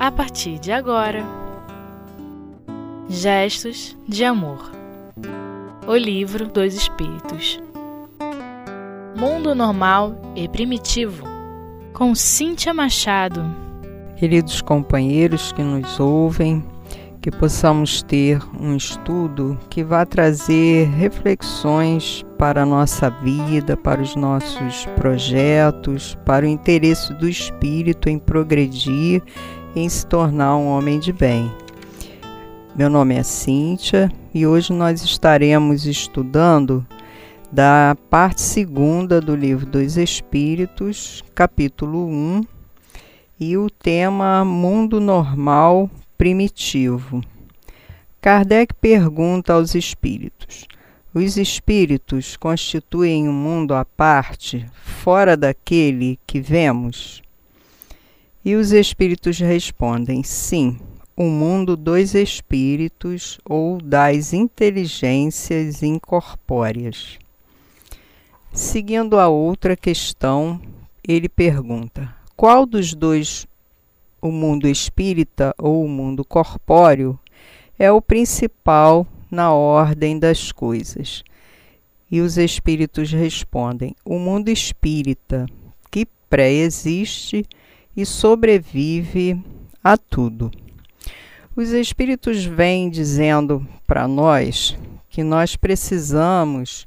a partir de agora. Gestos de Amor O Livro dos Espíritos Mundo Normal e Primitivo com Cíntia Machado. Queridos companheiros que nos ouvem, que possamos ter um estudo que vá trazer reflexões para a nossa vida, para os nossos projetos, para o interesse do espírito em progredir em se tornar um homem de bem. Meu nome é Cíntia e hoje nós estaremos estudando da parte segunda do livro dos Espíritos, capítulo 1, e o tema Mundo Normal primitivo. Kardec pergunta aos espíritos: os espíritos constituem um mundo à parte, fora daquele que vemos? E os espíritos respondem: sim, o mundo dos espíritos ou das inteligências incorpóreas. Seguindo a outra questão, ele pergunta: qual dos dois o mundo espírita ou o mundo corpóreo é o principal na ordem das coisas. E os espíritos respondem: o mundo espírita, que pré-existe e sobrevive a tudo. Os espíritos vêm dizendo para nós que nós precisamos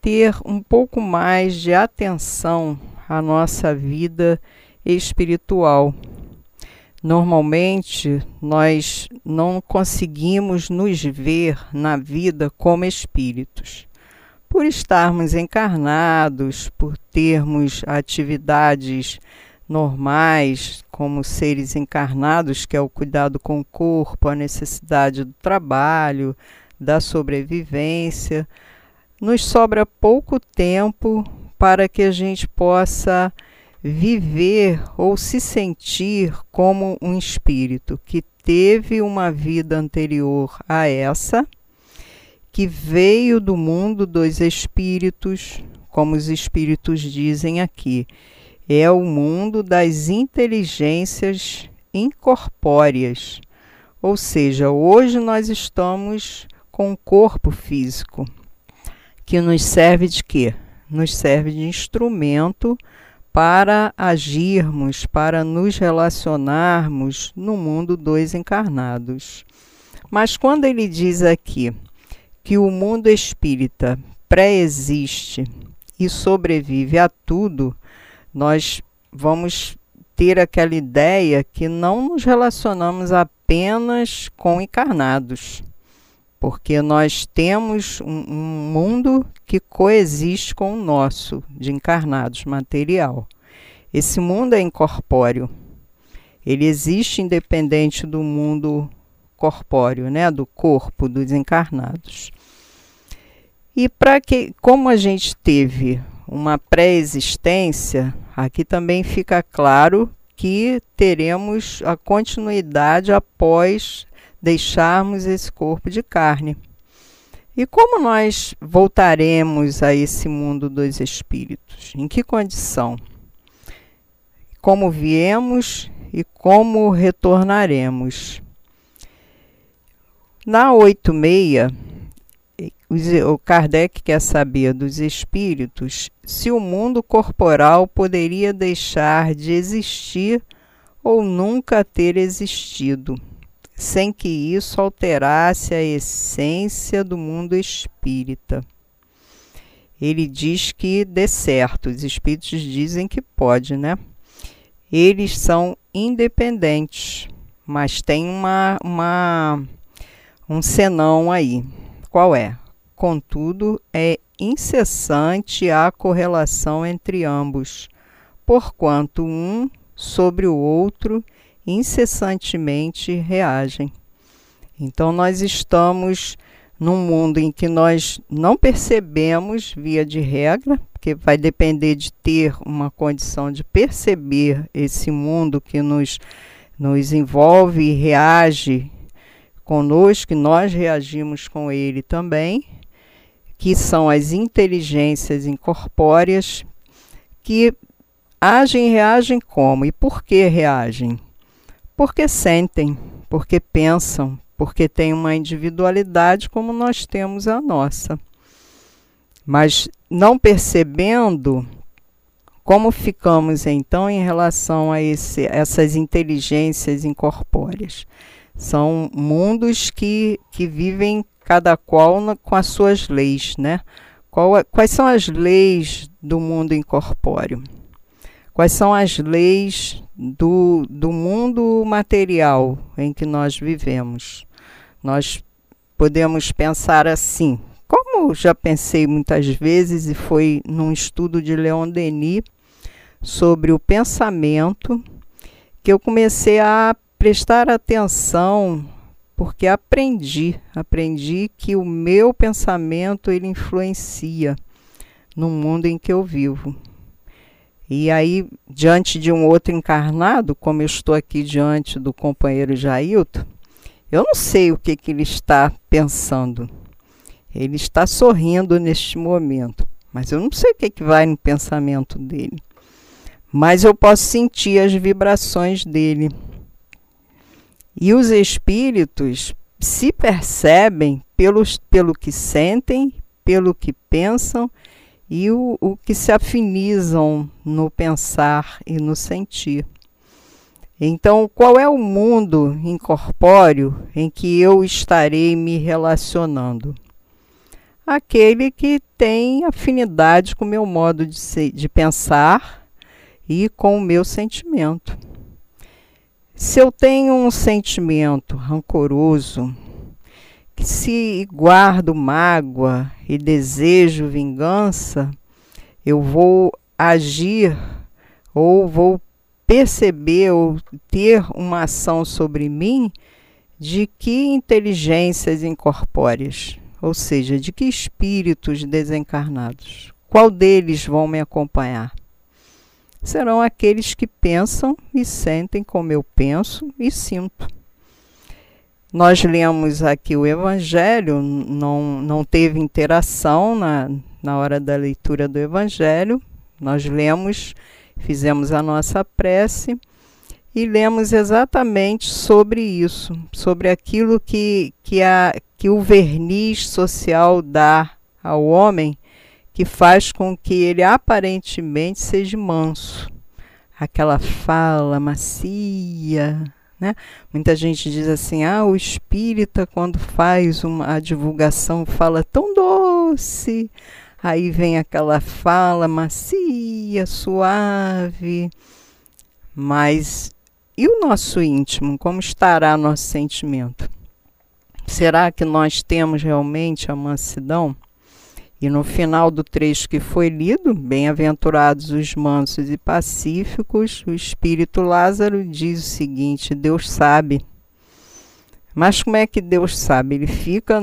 ter um pouco mais de atenção à nossa vida espiritual, Normalmente, nós não conseguimos nos ver na vida como espíritos. Por estarmos encarnados, por termos atividades normais, como seres encarnados, que é o cuidado com o corpo, a necessidade do trabalho, da sobrevivência, nos sobra pouco tempo para que a gente possa viver ou se sentir como um espírito que teve uma vida anterior a essa, que veio do mundo dos espíritos, como os espíritos dizem aqui, é o mundo das inteligências incorpóreas. Ou seja, hoje nós estamos com um corpo físico que nos serve de quê? Nos serve de instrumento para agirmos, para nos relacionarmos no mundo dos encarnados. Mas quando ele diz aqui que o mundo espírita pré-existe e sobrevive a tudo, nós vamos ter aquela ideia que não nos relacionamos apenas com encarnados porque nós temos um, um, mundo que coexiste com o nosso, de encarnados material. Esse mundo é incorpóreo. Ele existe independente do mundo corpóreo, né, do corpo dos encarnados. E para que, como a gente teve uma pré-existência, aqui também fica claro que teremos a continuidade após deixarmos esse corpo de carne. E como nós voltaremos a esse mundo dos espíritos? Em que condição? Como viemos e como retornaremos? Na 86, o Kardec quer saber dos espíritos se o mundo corporal poderia deixar de existir ou nunca ter existido sem que isso alterasse a essência do mundo espírita. Ele diz que dê certo, os espíritos dizem que pode, né? Eles são independentes, mas tem uma, uma um senão aí. Qual é? Contudo, é incessante a correlação entre ambos, porquanto um sobre o outro incessantemente reagem. Então, nós estamos num mundo em que nós não percebemos, via de regra, porque vai depender de ter uma condição de perceber esse mundo que nos, nos envolve e reage conosco, e nós reagimos com ele também, que são as inteligências incorpóreas, que agem e reagem como? E por que reagem? porque sentem, porque pensam, porque têm uma individualidade como nós temos a nossa. Mas não percebendo como ficamos então em relação a esse, essas inteligências incorpóreas? São mundos que, que vivem cada qual com as suas leis, né? Qual, quais são as leis do mundo incorpóreo? Quais são as leis do, do mundo material em que nós vivemos? Nós podemos pensar assim, como já pensei muitas vezes, e foi num estudo de Leon Denis sobre o pensamento que eu comecei a prestar atenção porque aprendi, aprendi que o meu pensamento ele influencia no mundo em que eu vivo. E aí, diante de um outro encarnado, como eu estou aqui diante do companheiro Jailton, eu não sei o que, que ele está pensando. Ele está sorrindo neste momento, mas eu não sei o que, que vai no pensamento dele. Mas eu posso sentir as vibrações dele. E os espíritos se percebem pelos, pelo que sentem, pelo que pensam e o, o que se afinizam no pensar e no sentir. Então, qual é o mundo incorpóreo em que eu estarei me relacionando? Aquele que tem afinidade com o meu modo de, ser, de pensar e com o meu sentimento. Se eu tenho um sentimento rancoroso, que se guardo mágoa e desejo vingança, eu vou agir ou vou perceber ou ter uma ação sobre mim de que inteligências incorpóreas, ou seja, de que espíritos desencarnados. Qual deles vão me acompanhar? Serão aqueles que pensam e sentem como eu penso e sinto. Nós lemos aqui o Evangelho, não, não teve interação na, na hora da leitura do Evangelho. Nós lemos, fizemos a nossa prece e lemos exatamente sobre isso, sobre aquilo que, que, a, que o verniz social dá ao homem que faz com que ele aparentemente seja manso. Aquela fala macia, né? Muita gente diz assim: ah, o espírita, quando faz uma, a divulgação, fala tão doce. Aí vem aquela fala macia, suave. Mas e o nosso íntimo? Como estará nosso sentimento? Será que nós temos realmente a mansidão? E no final do trecho que foi lido, bem-aventurados os mansos e pacíficos, o espírito Lázaro diz o seguinte: Deus sabe. Mas como é que Deus sabe? Ele fica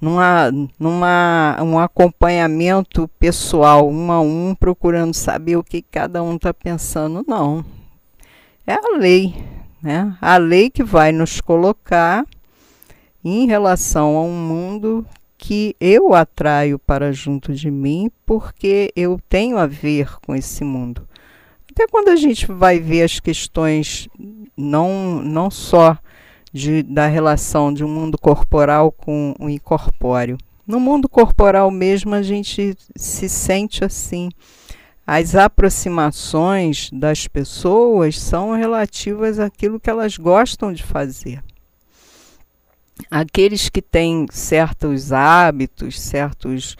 numa, numa um acompanhamento pessoal, um a um, procurando saber o que cada um está pensando. Não. É a lei, né? A lei que vai nos colocar em relação a um mundo que eu atraio para junto de mim porque eu tenho a ver com esse mundo. Até quando a gente vai ver as questões não, não só de, da relação de um mundo corporal com o incorpóreo. No mundo corporal mesmo a gente se sente assim. As aproximações das pessoas são relativas àquilo que elas gostam de fazer aqueles que têm certos hábitos, certos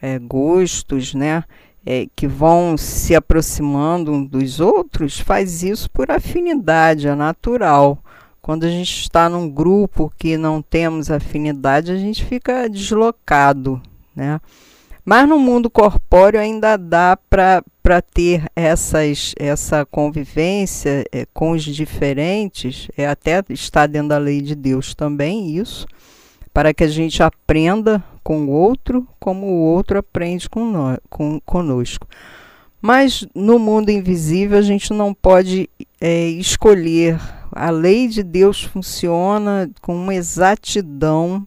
é, gostos, né? É, que vão se aproximando dos outros, faz isso por afinidade, é natural. Quando a gente está num grupo que não temos afinidade, a gente fica deslocado, né? Mas no mundo corpóreo ainda dá para ter essas, essa convivência é, com os diferentes, é, até está dentro da lei de Deus também isso, para que a gente aprenda com o outro como o outro aprende com nós, com, conosco. Mas no mundo invisível a gente não pode é, escolher. A lei de Deus funciona com uma exatidão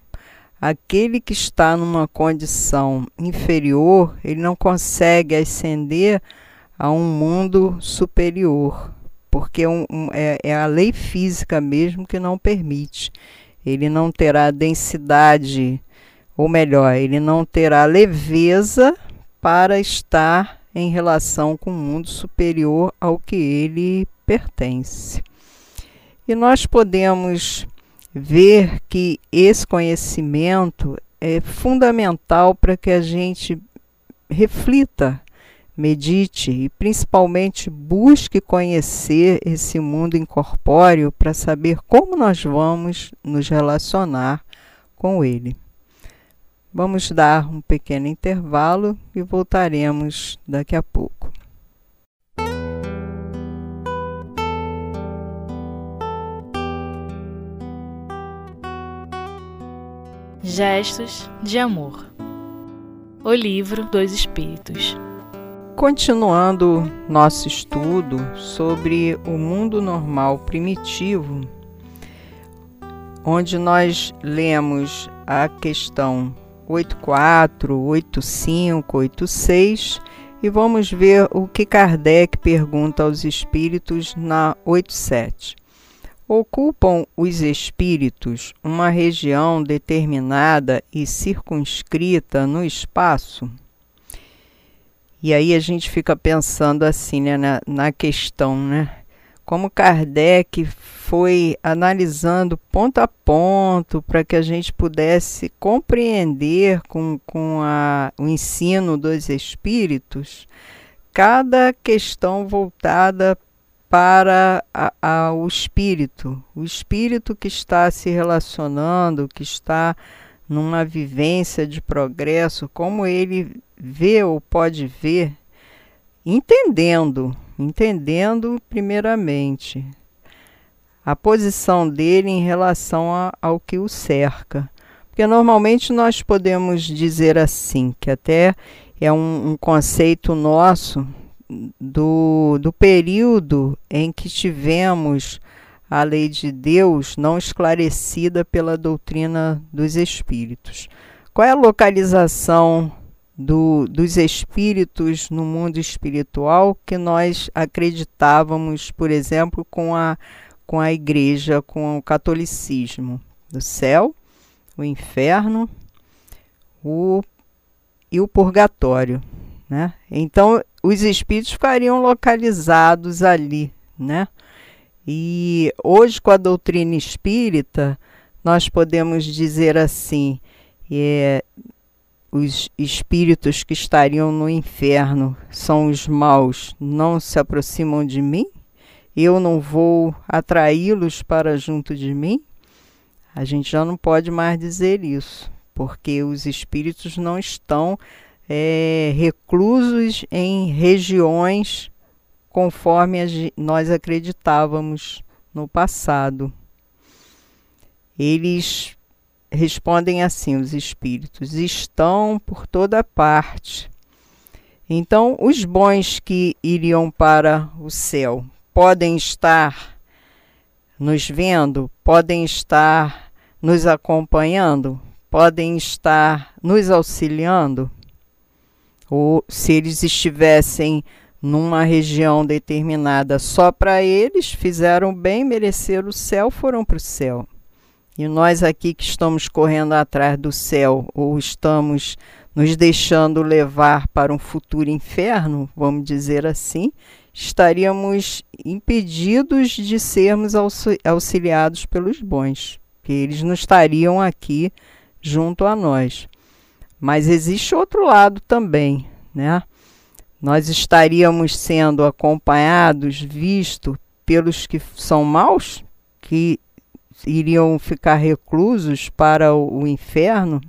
aquele que está numa condição inferior, ele não consegue ascender a um mundo superior, porque um, é, é a lei física mesmo que não permite. Ele não terá densidade, ou melhor, ele não terá leveza para estar em relação com o mundo superior ao que ele pertence. E nós podemos ver que esse conhecimento é fundamental para que a gente reflita medite e principalmente busque conhecer esse mundo incorpóreo para saber como nós vamos nos relacionar com ele. Vamos dar um pequeno intervalo e voltaremos daqui a pouco. Gestos de Amor O Livro dos Espíritos Continuando nosso estudo sobre o mundo normal primitivo, onde nós lemos a questão 84, 85, 86 e vamos ver o que Kardec pergunta aos espíritos na 87. Ocupam os espíritos uma região determinada e circunscrita no espaço? E aí a gente fica pensando assim, né, na, na questão, né? Como Kardec foi analisando ponto a ponto para que a gente pudesse compreender com, com a, o ensino dos espíritos cada questão voltada para a, a, o espírito, o espírito que está se relacionando, que está numa vivência de progresso, como ele vê ou pode ver, entendendo, entendendo primeiramente a posição dele em relação a, ao que o cerca. Porque normalmente nós podemos dizer assim, que até é um, um conceito nosso do, do período em que tivemos a lei de Deus não esclarecida pela doutrina dos espíritos. Qual é a localização do, dos espíritos no mundo espiritual que nós acreditávamos, por exemplo, com a, com a igreja, com o catolicismo? Do céu, o inferno o, e o purgatório. Né? Então, os espíritos ficariam localizados ali, né? E hoje, com a doutrina espírita, nós podemos dizer assim: é, os espíritos que estariam no inferno são os maus, não se aproximam de mim? Eu não vou atraí-los para junto de mim? A gente já não pode mais dizer isso, porque os espíritos não estão é, reclusos em regiões conforme nós acreditávamos no passado. Eles respondem assim: os espíritos estão por toda parte. Então, os bons que iriam para o céu podem estar nos vendo, podem estar nos acompanhando, podem estar nos auxiliando. Ou se eles estivessem numa região determinada só para eles, fizeram bem, mereceram o céu, foram para o céu. E nós aqui que estamos correndo atrás do céu ou estamos nos deixando levar para um futuro inferno, vamos dizer assim, estaríamos impedidos de sermos auxiliados pelos bons, que eles não estariam aqui junto a nós. Mas existe outro lado também, né? nós estaríamos sendo acompanhados, visto pelos que são maus, que iriam ficar reclusos para o, o inferno.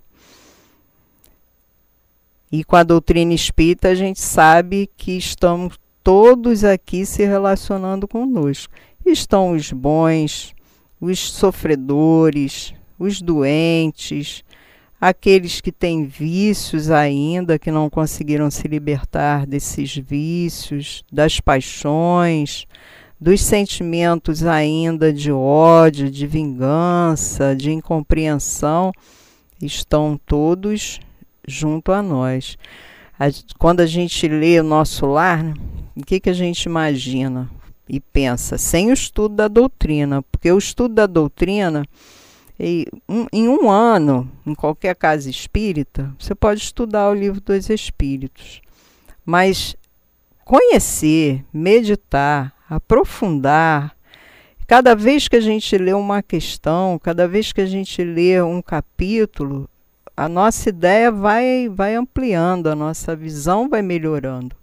E com a doutrina espírita, a gente sabe que estamos todos aqui se relacionando conosco. Estão os bons, os sofredores, os doentes, aqueles que têm vícios ainda, que não conseguiram se libertar desses vícios, das paixões, dos sentimentos ainda de ódio, de vingança, de incompreensão, estão todos junto a nós. Quando a gente lê o nosso lar, o que, que a gente imagina? e pensa, sem o estudo da doutrina, porque o estudo da doutrina, em um ano, em qualquer casa espírita, você pode estudar o livro dos Espíritos. Mas conhecer, meditar, aprofundar, cada vez que a gente lê uma questão, cada vez que a gente lê um capítulo, a nossa ideia vai, vai ampliando, a nossa visão vai melhorando.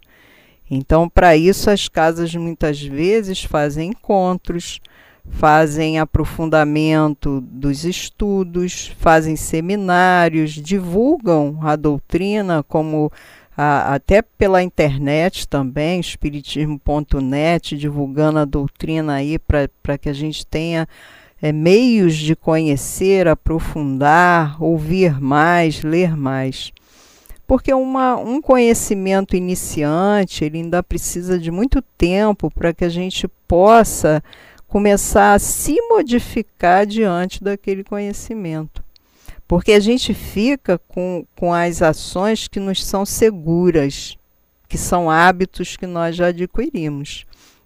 Então, para isso, as casas muitas vezes fazem encontros, fazem aprofundamento dos estudos, fazem seminários, divulgam a doutrina como a, até pela internet também, espiritismo.net, divulgando a doutrina aí para que a gente tenha é, meios de conhecer, aprofundar, ouvir mais, ler mais. Porque uma, um conhecimento iniciante ele ainda precisa de muito tempo para que a gente possa começar a se modificar diante daquele conhecimento. Porque a gente fica com, com as ações que nos são seguras, que são hábitos que nós já adquirimos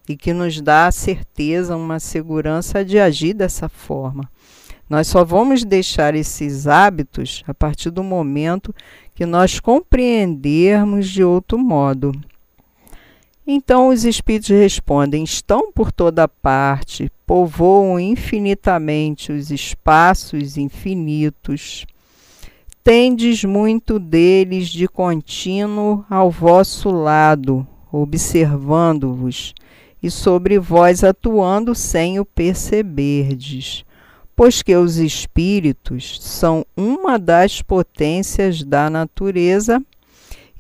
e que nos dá a certeza, uma segurança de agir dessa forma. Nós só vamos deixar esses hábitos a partir do momento que nós compreendermos de outro modo. Então os espíritos respondem: estão por toda parte, povoam infinitamente os espaços infinitos. Tendes muito deles de contínuo ao vosso lado, observando-vos, e sobre vós atuando sem o perceberdes pois que os espíritos são uma das potências da natureza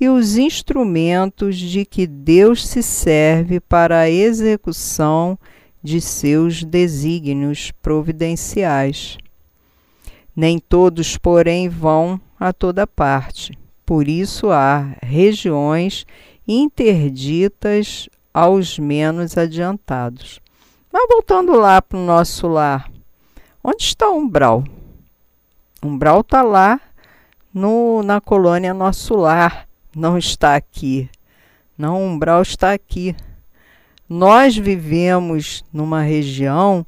e os instrumentos de que Deus se serve para a execução de seus desígnios providenciais. Nem todos, porém, vão a toda parte. Por isso há regiões interditas aos menos adiantados. Mas voltando lá para o nosso lar, Onde está o umbral? O umbral está lá no, na colônia Nosso Lar, não está aqui. Não, o umbral está aqui. Nós vivemos numa região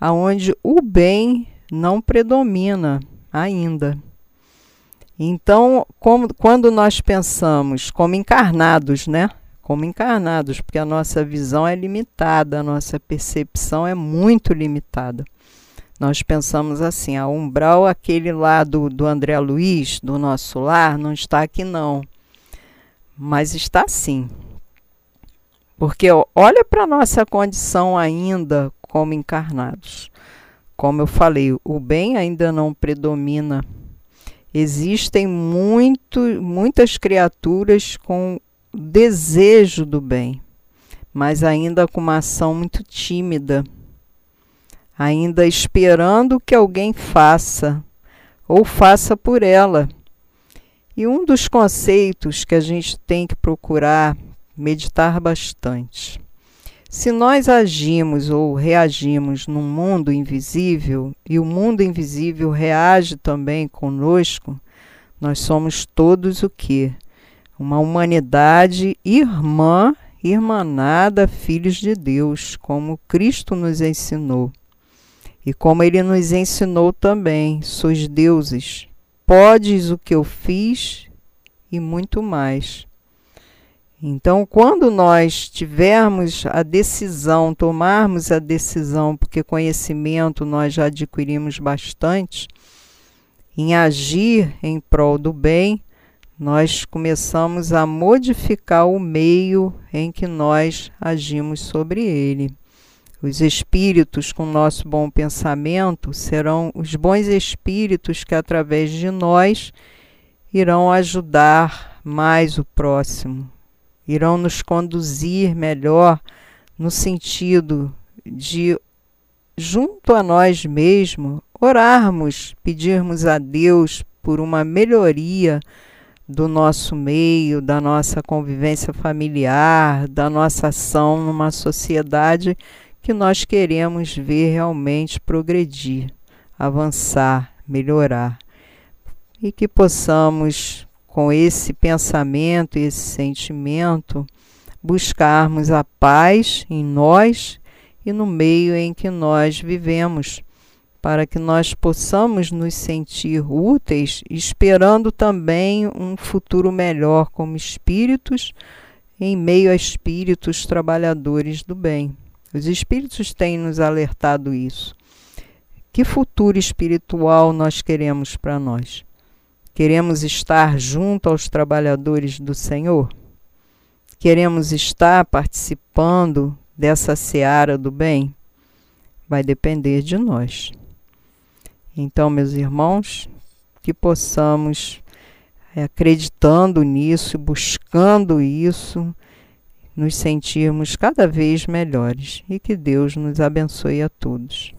onde o bem não predomina ainda. Então, como, quando nós pensamos como encarnados, né? Como encarnados, porque a nossa visão é limitada, a nossa percepção é muito limitada. Nós pensamos assim, a umbral, aquele lá do, do André Luiz, do nosso lar, não está aqui não. Mas está sim. Porque olha para a nossa condição ainda como encarnados. Como eu falei, o bem ainda não predomina. Existem muito, muitas criaturas com desejo do bem, mas ainda com uma ação muito tímida ainda esperando que alguém faça ou faça por ela. E um dos conceitos que a gente tem que procurar meditar bastante. Se nós agimos ou reagimos num mundo invisível e o mundo invisível reage também conosco, nós somos todos o que? Uma humanidade irmã, irmanada, filhos de Deus, como Cristo nos ensinou. E como ele nos ensinou também, sois deuses, podes o que eu fiz e muito mais. Então, quando nós tivermos a decisão, tomarmos a decisão, porque conhecimento nós já adquirimos bastante, em agir em prol do bem, nós começamos a modificar o meio em que nós agimos sobre ele. Os espíritos com nosso bom pensamento serão os bons espíritos que, através de nós, irão ajudar mais o próximo, irão nos conduzir melhor no sentido de, junto a nós mesmos, orarmos, pedirmos a Deus por uma melhoria do nosso meio, da nossa convivência familiar, da nossa ação numa sociedade que nós queremos ver realmente progredir, avançar, melhorar. E que possamos, com esse pensamento esse sentimento, buscarmos a paz em nós e no meio em que nós vivemos, para que nós possamos nos sentir úteis, esperando também um futuro melhor como espíritos, em meio a espíritos trabalhadores do bem. Os espíritos têm nos alertado isso. Que futuro espiritual nós queremos para nós? Queremos estar junto aos trabalhadores do Senhor? Queremos estar participando dessa seara do bem? Vai depender de nós. Então, meus irmãos, que possamos, é, acreditando nisso, buscando isso, nos sentirmos cada vez melhores e que Deus nos abençoe a todos.